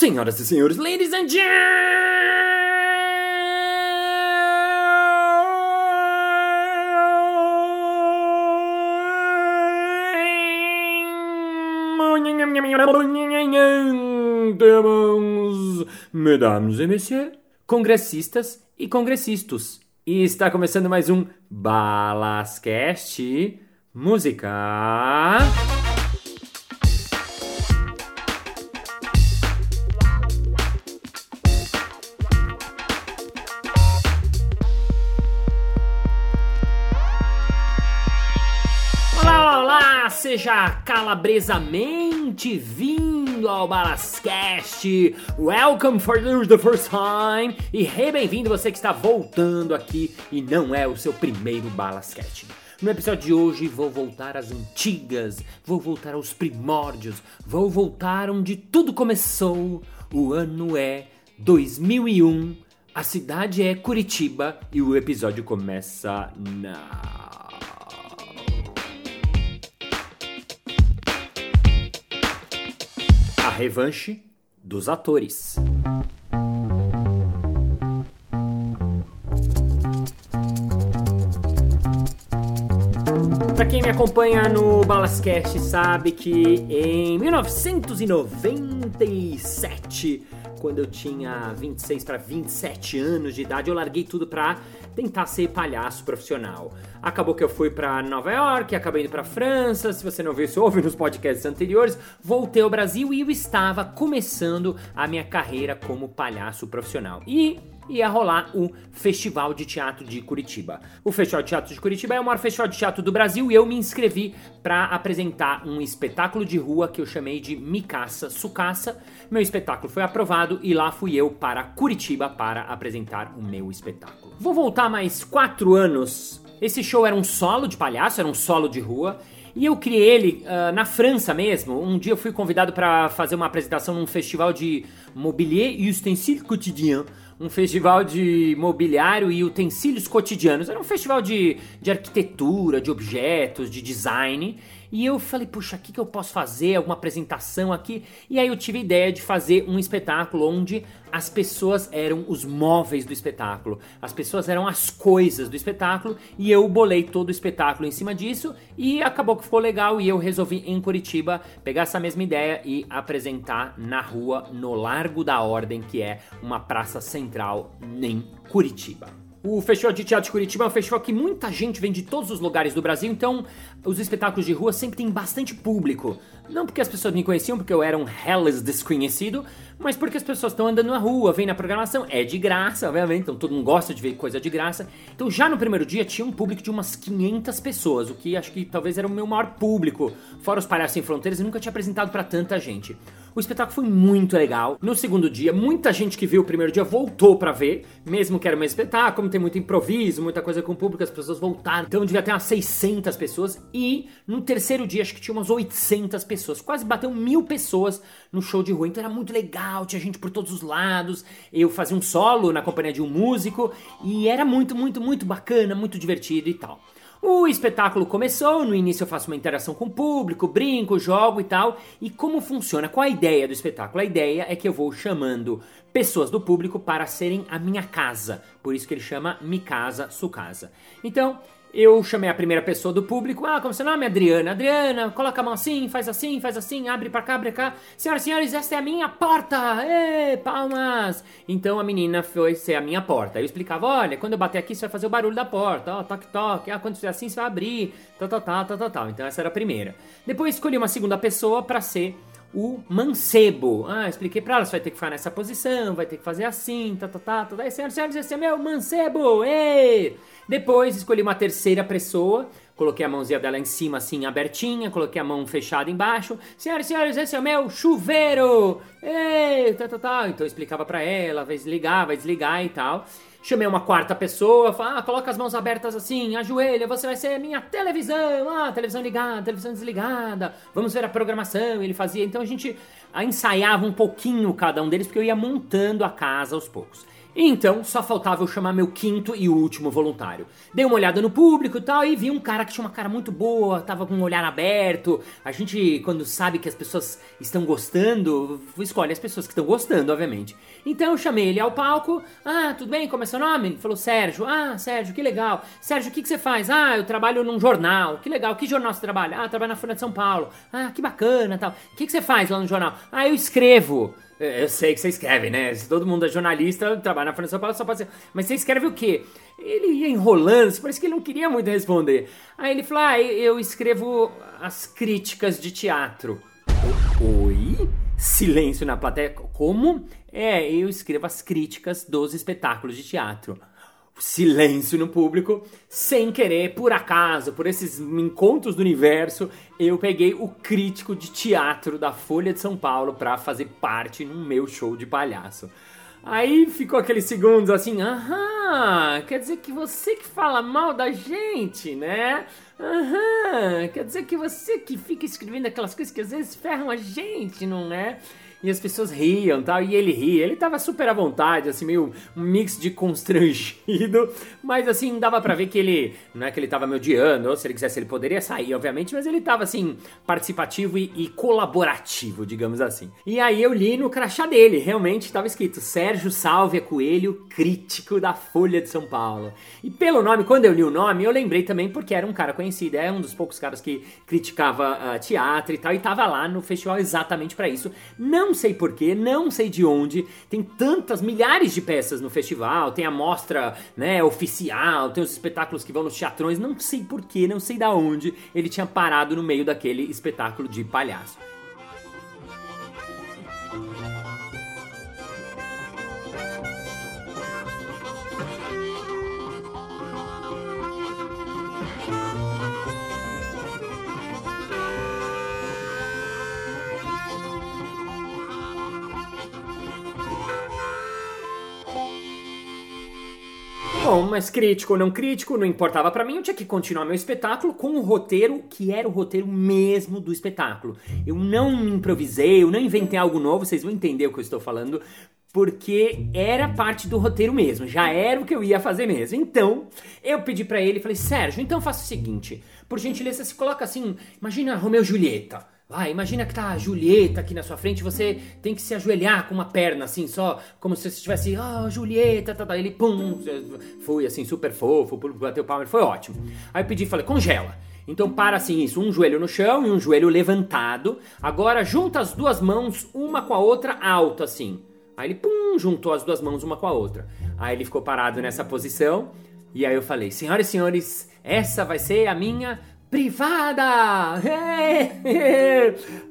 Senhoras e senhores, ladies and gentlemen, mesdames et messieurs, congressistas e congressistas. E está começando mais um Balascast Música. Seja calabresamente vindo ao Balascast. Welcome for the first time. E hey, bem-vindo você que está voltando aqui e não é o seu primeiro Balascast. No episódio de hoje vou voltar às antigas, vou voltar aos primórdios, vou voltar onde tudo começou. O ano é 2001, a cidade é Curitiba e o episódio começa now. Revanche dos atores. Pra quem me acompanha no Balascast sabe que em 1997, quando eu tinha 26 para 27 anos de idade, eu larguei tudo pra tentar ser palhaço profissional. Acabou que eu fui pra Nova York, acabei indo pra França, se você não viu isso, ouve nos podcasts anteriores, voltei ao Brasil e eu estava começando a minha carreira como palhaço profissional. E ia rolar o Festival de Teatro de Curitiba. O Festival de Teatro de Curitiba é o maior festival de teatro do Brasil e eu me inscrevi para apresentar um espetáculo de rua que eu chamei de Micaça Sucaça. Meu espetáculo foi aprovado e lá fui eu para Curitiba para apresentar o meu espetáculo. Vou voltar mais quatro anos. Esse show era um solo de palhaço, era um solo de rua. E eu criei ele uh, na França mesmo. Um dia eu fui convidado para fazer uma apresentação num festival de mobilier e ustensiles quotidiens um festival de mobiliário e utensílios cotidianos. Era um festival de, de arquitetura, de objetos, de design. E eu falei, puxa, o que, que eu posso fazer? Alguma apresentação aqui? E aí eu tive a ideia de fazer um espetáculo onde as pessoas eram os móveis do espetáculo, as pessoas eram as coisas do espetáculo, e eu bolei todo o espetáculo em cima disso, e acabou que ficou legal, e eu resolvi em Curitiba pegar essa mesma ideia e apresentar na rua, no Largo da Ordem, que é uma praça central em Curitiba. O Festival de Teatro de Curitiba é um festival que muita gente vem de todos os lugares do Brasil, então os espetáculos de rua sempre tem bastante público. Não porque as pessoas me conheciam, porque eu era um hellas desconhecido, mas porque as pessoas estão andando na rua, vem na programação, é de graça, obviamente, então todo mundo gosta de ver coisa de graça. Então já no primeiro dia tinha um público de umas 500 pessoas, o que acho que talvez era o meu maior público. Fora os Palhaços Sem Fronteiras, eu nunca tinha apresentado para tanta gente. O espetáculo foi muito legal. No segundo dia, muita gente que viu o primeiro dia voltou para ver, mesmo que era um espetáculo, tem muito improviso, muita coisa com o público, as pessoas voltaram. Então devia ter umas 600 pessoas. E no terceiro dia, acho que tinha umas 800 pessoas. Quase bateu mil pessoas no show de rua. Então era muito legal, tinha gente por todos os lados. Eu fazia um solo na companhia de um músico. E era muito, muito, muito bacana, muito divertido e tal. O espetáculo começou, no início eu faço uma interação com o público, brinco, jogo e tal. E como funciona? Qual a ideia do espetáculo? A ideia é que eu vou chamando pessoas do público para serem a minha casa. Por isso que ele chama Mi Casa, Su Casa. Então, eu chamei a primeira pessoa do público. Ah, como seu nome? Adriana. Adriana, coloca a mão assim, faz assim, faz assim, abre pra cá, abre cá. Senhoras e senhores, esta é a minha porta! Ê, palmas! Então a menina foi ser a minha porta. Eu explicava: olha, quando eu bater aqui, você vai fazer o barulho da porta. Ó, toque, toque. Ah, quando fizer assim, você vai abrir. Tal, tal, tal, tal, tal, tal. Então essa era a primeira. Depois escolhi uma segunda pessoa para ser o mancebo. Ah, expliquei pra ela, você vai ter que ficar nessa posição, vai ter que fazer assim, tá, tá, tá, tá. Aí, senhoras e senhores, esse é meu mancebo! Ei! Depois escolhi uma terceira pessoa, coloquei a mãozinha dela em cima, assim, abertinha, coloquei a mão fechada embaixo. Senhoras e senhores, esse é o meu chuveiro! Ei! Tá, tá, tá. Então eu explicava pra ela, vai desligar, vai desligar e tal. Chamei uma quarta pessoa, falei, ah, coloca as mãos abertas assim, ajoelha, você vai ser minha televisão, ah, televisão ligada, televisão desligada, vamos ver a programação, ele fazia, então a gente ensaiava um pouquinho cada um deles, porque eu ia montando a casa aos poucos. Então, só faltava eu chamar meu quinto e último voluntário. Dei uma olhada no público e tal, e vi um cara que tinha uma cara muito boa, tava com um olhar aberto. A gente, quando sabe que as pessoas estão gostando, escolhe as pessoas que estão gostando, obviamente. Então eu chamei ele ao palco. Ah, tudo bem? Como é seu nome? Ele falou, Sérgio. Ah, Sérgio, que legal. Sérgio, o que, que você faz? Ah, eu trabalho num jornal. Que legal. Que jornal você trabalha? Ah, trabalho na Folha de São Paulo. Ah, que bacana tal. O que, que você faz lá no jornal? Ah, eu escrevo. Eu sei que você escreve, né? Se todo mundo é jornalista, trabalha na Folha São Paulo, só pode ser. Mas você escreve o quê? Ele ia enrolando, parece que ele não queria muito responder. Aí ele falou: Ah, eu escrevo as críticas de teatro. Oi? Silêncio na plateia. Como? É, eu escrevo as críticas dos espetáculos de teatro silêncio no público, sem querer, por acaso, por esses encontros do universo, eu peguei o crítico de teatro da Folha de São Paulo para fazer parte no meu show de palhaço. Aí ficou aqueles segundos assim, aham, quer dizer que você que fala mal da gente, né? Aham, quer dizer que você que fica escrevendo aquelas coisas que às vezes ferram a gente, não é? E as pessoas riam tal, e ele ria. Ele tava super à vontade, assim, meio um mix de constrangido, mas assim, dava para ver que ele, não é que ele tava me odiando, ou se ele quisesse ele poderia sair, obviamente, mas ele tava assim, participativo e, e colaborativo, digamos assim. E aí eu li no crachá dele, realmente tava escrito Sérgio Sálvia Coelho, crítico da Folha de São Paulo. E pelo nome, quando eu li o nome, eu lembrei também porque era um cara conhecido, é um dos poucos caras que criticava uh, teatro e tal, e tava lá no festival exatamente para isso. Não não sei porquê, não sei de onde. Tem tantas, milhares de peças no festival, tem a mostra né, oficial, tem os espetáculos que vão nos teatrões. Não sei porquê, não sei da onde ele tinha parado no meio daquele espetáculo de palhaço. Mas crítico ou não crítico, não importava para mim, eu tinha que continuar meu espetáculo com o roteiro que era o roteiro mesmo do espetáculo. Eu não improvisei, eu não inventei algo novo, vocês vão entender o que eu estou falando, porque era parte do roteiro mesmo, já era o que eu ia fazer mesmo. Então, eu pedi para ele, falei: "Sérgio, então faça o seguinte, por gentileza, se coloca assim, imagina Romeu e Julieta. Ah, imagina que tá a Julieta aqui na sua frente, você tem que se ajoelhar com uma perna assim, só como se você estivesse, oh, Julieta, tá, tá. Ele, pum, foi assim, super fofo, bateu palma, foi ótimo. Aí eu pedi, falei, congela. Então para assim isso, um joelho no chão e um joelho levantado. Agora junta as duas mãos uma com a outra alta assim. Aí ele pum, juntou as duas mãos uma com a outra. Aí ele ficou parado nessa posição. E aí eu falei: "Senhoras e senhores, essa vai ser a minha privada!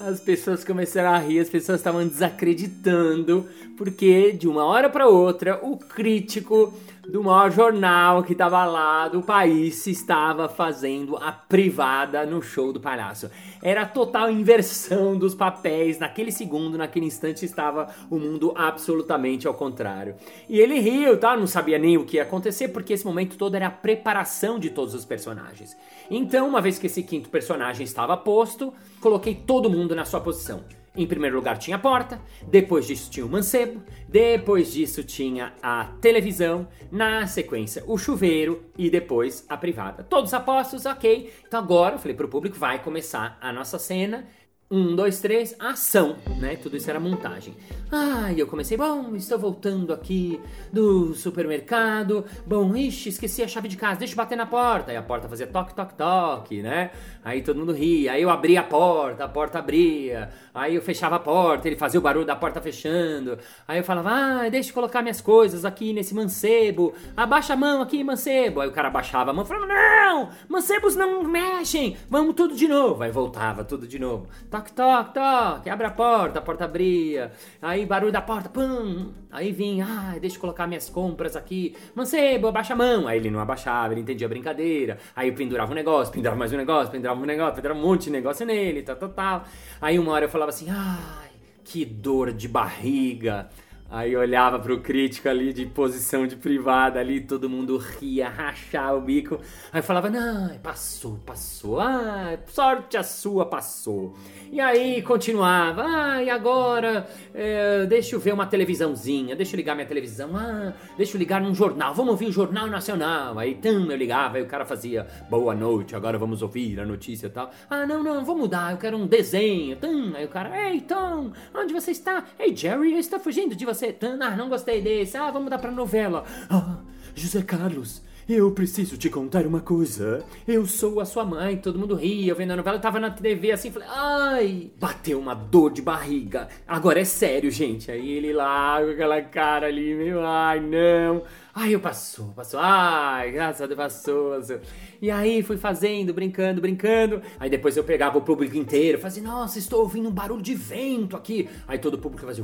As pessoas começaram a rir, as pessoas estavam desacreditando, porque de uma hora para outra o crítico do maior jornal que estava lá do país estava fazendo a privada no show do palhaço. Era a total inversão dos papéis. Naquele segundo, naquele instante, estava o mundo absolutamente ao contrário. E ele riu, tá? Não sabia nem o que ia acontecer, porque esse momento todo era a preparação de todos os personagens. Então, uma vez que esse quinto personagem estava posto, coloquei todo mundo na sua posição. Em primeiro lugar tinha a porta, depois disso tinha o mancebo, depois disso tinha a televisão, na sequência o chuveiro e depois a privada. Todos apostos, ok. Então agora eu falei pro público, vai começar a nossa cena um, dois, três, ação, né? Tudo isso era montagem. Ah, e eu comecei, bom, estou voltando aqui do supermercado. Bom, ixi, esqueci a chave de casa, deixa eu bater na porta. Aí a porta fazia toque, toque, toque, né? Aí todo mundo ria. Aí eu abria a porta, a porta abria. Aí eu fechava a porta, ele fazia o barulho da porta fechando. Aí eu falava, ah, deixa eu colocar minhas coisas aqui nesse mancebo. Abaixa a mão aqui, mancebo. Aí o cara abaixava a mão e falava, não, mancebos não mexem, vamos tudo de novo. Aí voltava tudo de novo. Toque, toque, toque, abre a porta, a porta abria. Aí barulho da porta, pum. Aí vinha, ah, deixa eu colocar minhas compras aqui. Mancebo, abaixa a mão. Aí ele não abaixava, ele entendia a brincadeira. Aí eu pendurava um negócio, pendurava mais um negócio, pendurava um negócio, pendurava um monte de negócio nele, tal, tal, tal. Aí uma hora eu falava assim, ai, que dor de barriga. Aí olhava pro crítico ali de posição de privada ali, todo mundo ria, rachava o bico. Aí falava, não, passou, passou, ah, sorte a sua, passou. E aí continuava, ah, e agora, é, deixa eu ver uma televisãozinha, deixa eu ligar minha televisão, ah, deixa eu ligar num jornal, vamos ouvir o Jornal Nacional. Aí, tum, eu ligava, aí o cara fazia, boa noite, agora vamos ouvir a notícia e tal. Ah, não, não, vou mudar, eu quero um desenho, tum. Aí o cara, ei, Tom, onde você está? Ei, Jerry, eu estou fugindo de você. Ah, não gostei desse, ah, vamos mudar pra novela. Ah, José Carlos, eu preciso te contar uma coisa. Eu sou a sua mãe, todo mundo ria, eu vendo a novela, eu tava na TV assim, falei, ai, bateu uma dor de barriga. Agora é sério, gente. Aí ele lá, com aquela cara ali, meio, ai, não. Ai, eu passou, passou, ai, graças a Deus passou, passou. E aí fui fazendo, brincando, brincando. Aí depois eu pegava o público inteiro, fazia, nossa, estou ouvindo um barulho de vento aqui. Aí todo o público fazia,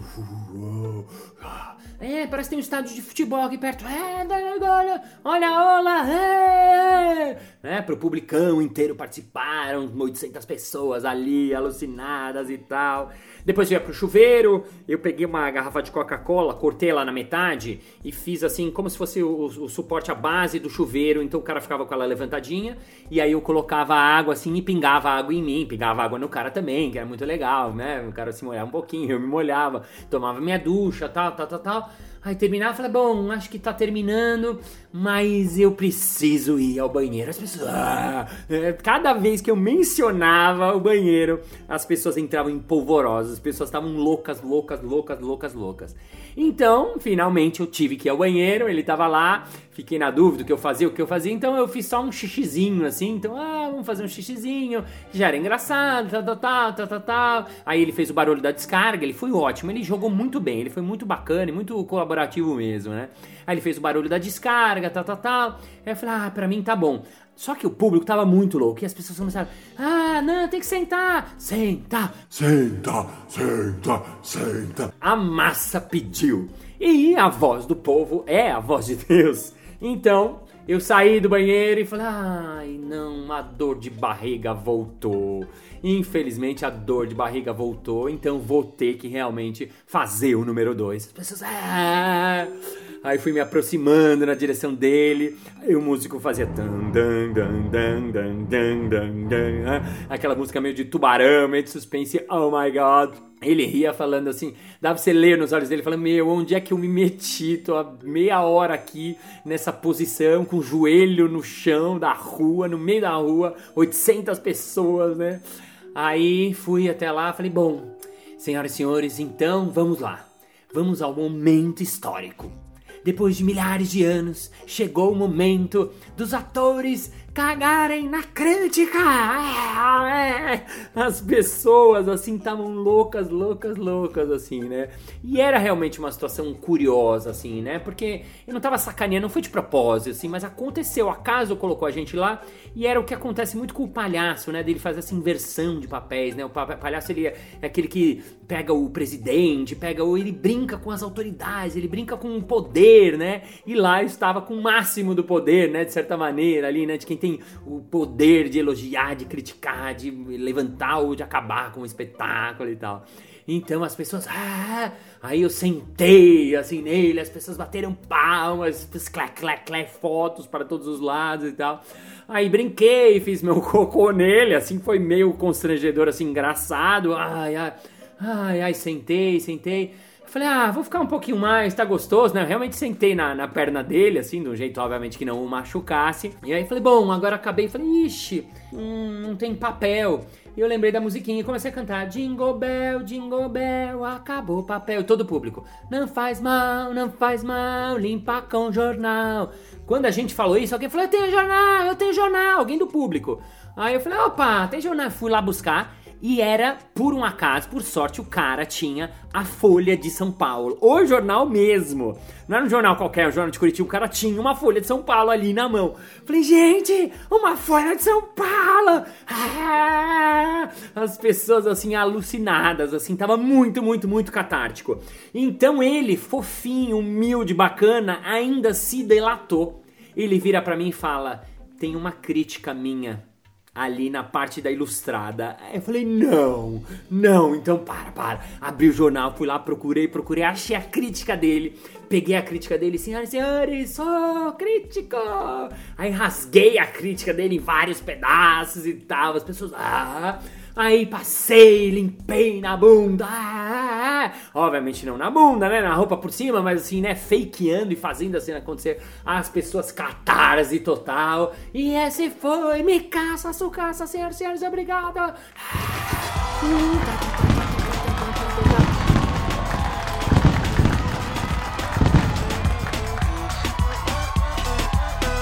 é, parece que tem um estádio de futebol aqui perto. É, olha, olha, é, é. Pro publicão inteiro participaram, 800 pessoas ali, alucinadas e tal. Depois eu ia pro chuveiro, eu peguei uma garrafa de Coca-Cola, cortei lá na metade e fiz assim, como se fosse o, o, suporte, a base do chuveiro. Então o cara ficava com ela levantadinha e aí eu colocava água assim e pingava água em mim, pingava água no cara também, que era muito legal, né? O cara se molhava um pouquinho, eu me molhava, tomava minha ducha, tal, tal, tal, tal. Aí terminava, falei, bom, acho que tá terminando, mas eu preciso ir ao banheiro. As pessoas. Ah! É, cada vez que eu mencionava o banheiro, as pessoas entravam em polvorosas, as pessoas estavam loucas, loucas, loucas, loucas, loucas. Então, finalmente eu tive que ir ao banheiro, ele tava lá, fiquei na dúvida o que eu fazia, o que eu fazia, então eu fiz só um xixizinho assim, então, ah, vamos fazer um xixizinho, já era engraçado, tal, tal, tal, tal, tal, tal. Aí ele fez o barulho da descarga, ele foi ótimo, ele jogou muito bem, ele foi muito bacana e muito colaborativo mesmo, né? Aí ele fez o barulho da descarga, tal, tal, tal. Aí eu falei, ah, pra mim tá bom. Só que o público tava muito louco e as pessoas começaram: Ah, não, tem que sentar! Senta! Senta! Senta! Senta! A massa pediu. E a voz do povo é a voz de Deus. Então, eu saí do banheiro e falei: Ai, não, a dor de barriga voltou. Infelizmente, a dor de barriga voltou, então vou ter que realmente fazer o número 2. As pessoas. Ah! Aí fui me aproximando na direção dele. Aí o músico fazia dan, dan, dan, dan, dan, dan, dan, dan, aquela música meio de tubarão, meio de suspense. Oh my god. Ele ria falando assim, dá pra você ler nos olhos dele, falando: Meu, onde é que eu me meti? Tô há meia hora aqui nessa posição, com o joelho no chão da rua, no meio da rua, 800 pessoas, né? Aí fui até lá, falei: Bom, senhoras e senhores, então vamos lá. Vamos ao momento histórico depois de milhares de anos, chegou o momento dos atores cagarem na crítica. É, é. As pessoas assim estavam loucas, loucas, loucas assim, né? E era realmente uma situação curiosa assim, né? Porque eu não tava sacaneando, não foi de propósito assim, mas aconteceu, acaso colocou a gente lá e era o que acontece muito com o palhaço, né? Dele fazer essa inversão de papéis, né? O palhaço ele é aquele que pega o presidente, pega ou ele brinca com as autoridades, ele brinca com o poder, né? E lá estava com o máximo do poder, né? De certa maneira ali, né? De quem tem o poder de elogiar, de criticar, de levantar ou de acabar com o espetáculo e tal. Então as pessoas, ah, aí eu sentei assim nele, as pessoas bateram palmas, clac, clac, clac, fotos para todos os lados e tal. Aí brinquei, fiz meu cocô nele, assim foi meio constrangedor, assim, engraçado. Ai, ai, ai, ai, sentei, sentei. Falei, ah, vou ficar um pouquinho mais, tá gostoso, né? Eu realmente sentei na, na perna dele, assim, de um jeito, obviamente, que não o machucasse. E aí falei, bom, agora acabei. Falei, ixi, hum, não tem papel. E eu lembrei da musiquinha e comecei a cantar Jingle Bell, Jingle Bell, acabou o papel. Todo o público, não faz mal, não faz mal, limpa com jornal. Quando a gente falou isso, alguém falou, eu tenho jornal, eu tenho jornal, alguém do público. Aí eu falei, opa, tem jornal. Fui lá buscar. E era, por um acaso, por sorte, o cara tinha a Folha de São Paulo. O jornal mesmo. Não era um jornal qualquer, um jornal de Curitiba. O cara tinha uma Folha de São Paulo ali na mão. Falei, gente, uma Folha de São Paulo! Ah! As pessoas, assim, alucinadas, assim. Tava muito, muito, muito catártico. Então ele, fofinho, humilde, bacana, ainda se delatou. Ele vira para mim e fala: tem uma crítica minha ali na parte da ilustrada. Aí eu falei, não, não, então para, para. Abri o jornal, fui lá, procurei, procurei, achei a crítica dele. Peguei a crítica dele, senhoras e senhores, sou crítico! Aí rasguei a crítica dele em vários pedaços e tal. As pessoas, ah, Aí passei, limpei na bunda. Ah, obviamente não na bunda, né? Na roupa por cima, mas assim, né? Fakeando e fazendo a cena acontecer. As pessoas catarse total. E esse foi Me Caça, Sucaça, senhoras e senhores, obrigado.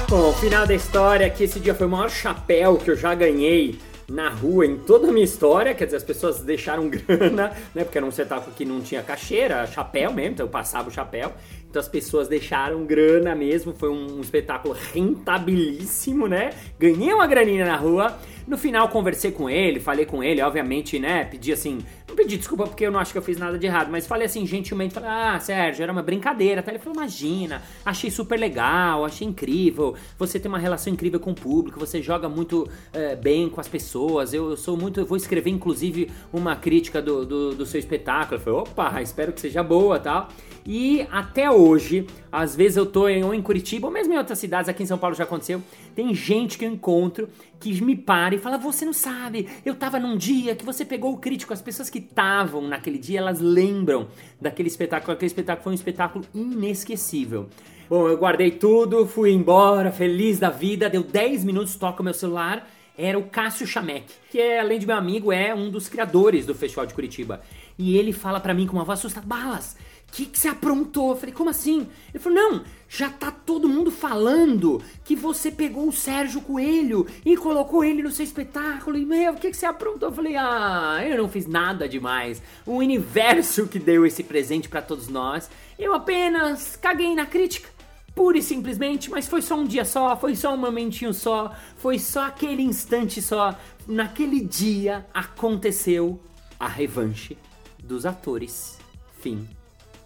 Bom, final da história que esse dia foi o maior chapéu que eu já ganhei na rua em toda a minha história, quer dizer, as pessoas deixaram grana, né? Porque era um espetáculo que não tinha cacheira, chapéu mesmo, então eu passava o chapéu. Então as pessoas deixaram grana mesmo, foi um, um espetáculo rentabilíssimo, né? Ganhei uma graninha na rua. No final conversei com ele, falei com ele, obviamente, né? Pedi assim, pedi desculpa porque eu não acho que eu fiz nada de errado, mas falei assim gentilmente, falei: "Ah, Sérgio, era uma brincadeira". Tá? Ele falou: "Imagina, achei super legal, achei incrível. Você tem uma relação incrível com o público, você joga muito é, bem com as pessoas. Eu, eu, sou muito, eu vou escrever inclusive uma crítica do, do, do seu espetáculo". Eu falei: "Opa, espero que seja boa, tal". E até hoje, às vezes eu tô em, ou em Curitiba, ou mesmo em outras cidades, aqui em São Paulo já aconteceu, tem gente que eu encontro que me para e fala: Você não sabe, eu tava num dia que você pegou o crítico. As pessoas que estavam naquele dia, elas lembram daquele espetáculo. Aquele espetáculo foi um espetáculo inesquecível. Bom, eu guardei tudo, fui embora, feliz da vida. Deu 10 minutos, toca o meu celular. Era o Cássio Chamek, que é, além de meu amigo, é um dos criadores do Festival de Curitiba. E ele fala para mim com uma voz assustada: Balas, que, que você aprontou? Eu falei, como assim? Ele falou, não, já tá todo mundo falando que você pegou o Sérgio Coelho e colocou ele no seu espetáculo. E, meu, o que, que você aprontou? Eu falei, ah, eu não fiz nada demais. O universo que deu esse presente para todos nós. Eu apenas caguei na crítica. Pura e simplesmente, mas foi só um dia só, foi só um momentinho só, foi só aquele instante só. Naquele dia aconteceu a revanche dos atores. Fim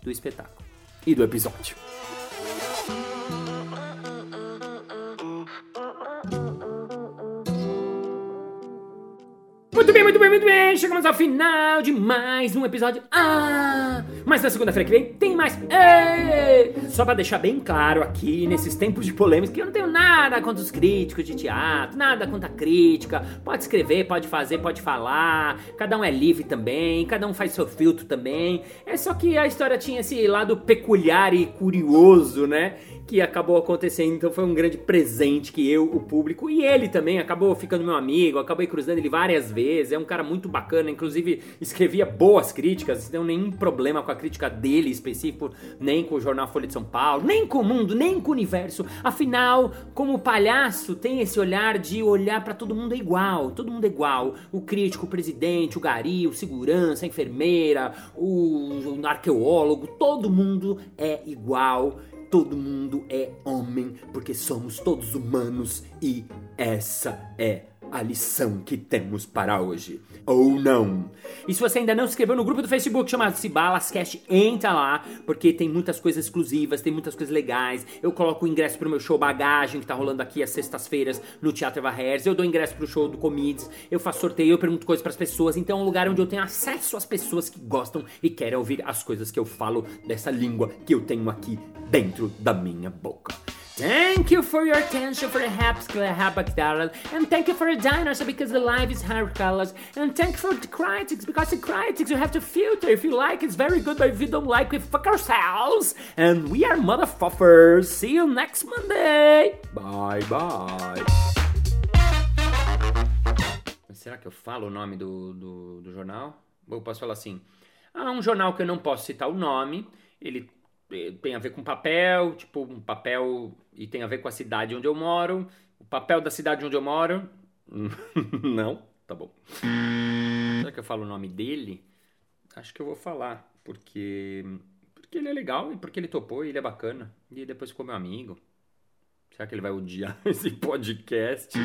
do espetáculo e do episódio. Muito bem, muito bem, muito bem. Chegamos ao final de mais um episódio. Ah! Mas na segunda-feira que vem mais. Ei! Só para deixar bem claro aqui, nesses tempos de polêmica, que eu não tenho nada contra os críticos de teatro, nada contra a crítica. Pode escrever, pode fazer, pode falar. Cada um é livre também, cada um faz seu filtro também. É só que a história tinha esse lado peculiar e curioso, né? Que acabou acontecendo. Então foi um grande presente que eu, o público e ele também acabou ficando meu amigo. Acabei cruzando ele várias vezes. É um cara muito bacana, inclusive escrevia boas críticas. Não nenhum problema com a crítica dele específico, nem com o jornal Folha de São Paulo, nem com o mundo, nem com o universo. Afinal, como palhaço, tem esse olhar de olhar para todo mundo igual. Todo mundo é igual. O crítico, o presidente, o gari, o segurança, a enfermeira, o, o arqueólogo, todo mundo é igual todo mundo é homem, porque somos todos humanos e essa é a lição que temos para hoje. Ou não. E se você ainda não se inscreveu no grupo do Facebook chamado Cibalascast, entra lá, porque tem muitas coisas exclusivas, tem muitas coisas legais. Eu coloco o ingresso pro meu show Bagagem, que tá rolando aqui às sextas-feiras no Teatro Eva Herz. Eu dou ingresso pro show do Comides. Eu faço sorteio, eu pergunto coisas para as pessoas. Então é um lugar onde eu tenho acesso às pessoas que gostam e querem ouvir as coisas que eu falo dessa língua que eu tenho aqui dentro da minha boca. Thank you for your attention for the habacdaral, and thank you for the dinosaur because the life is hard colors, and thank you for the critics because the critics you have to filter. If you like, it's very good, but if you don't like, we fuck ourselves. And we are motherfuckers. See you next Monday. Bye bye. Será que eu falo o nome do, do, do jornal? Eu posso falar assim? Ah, um jornal que eu não posso citar o nome. Ele tem a ver com papel, tipo um papel e tem a ver com a cidade onde eu moro. O papel da cidade onde eu moro. Não, tá bom. Será que eu falo o nome dele? Acho que eu vou falar, porque porque ele é legal e porque ele topou e ele é bacana. E depois ficou meu amigo. Será que ele vai odiar esse podcast?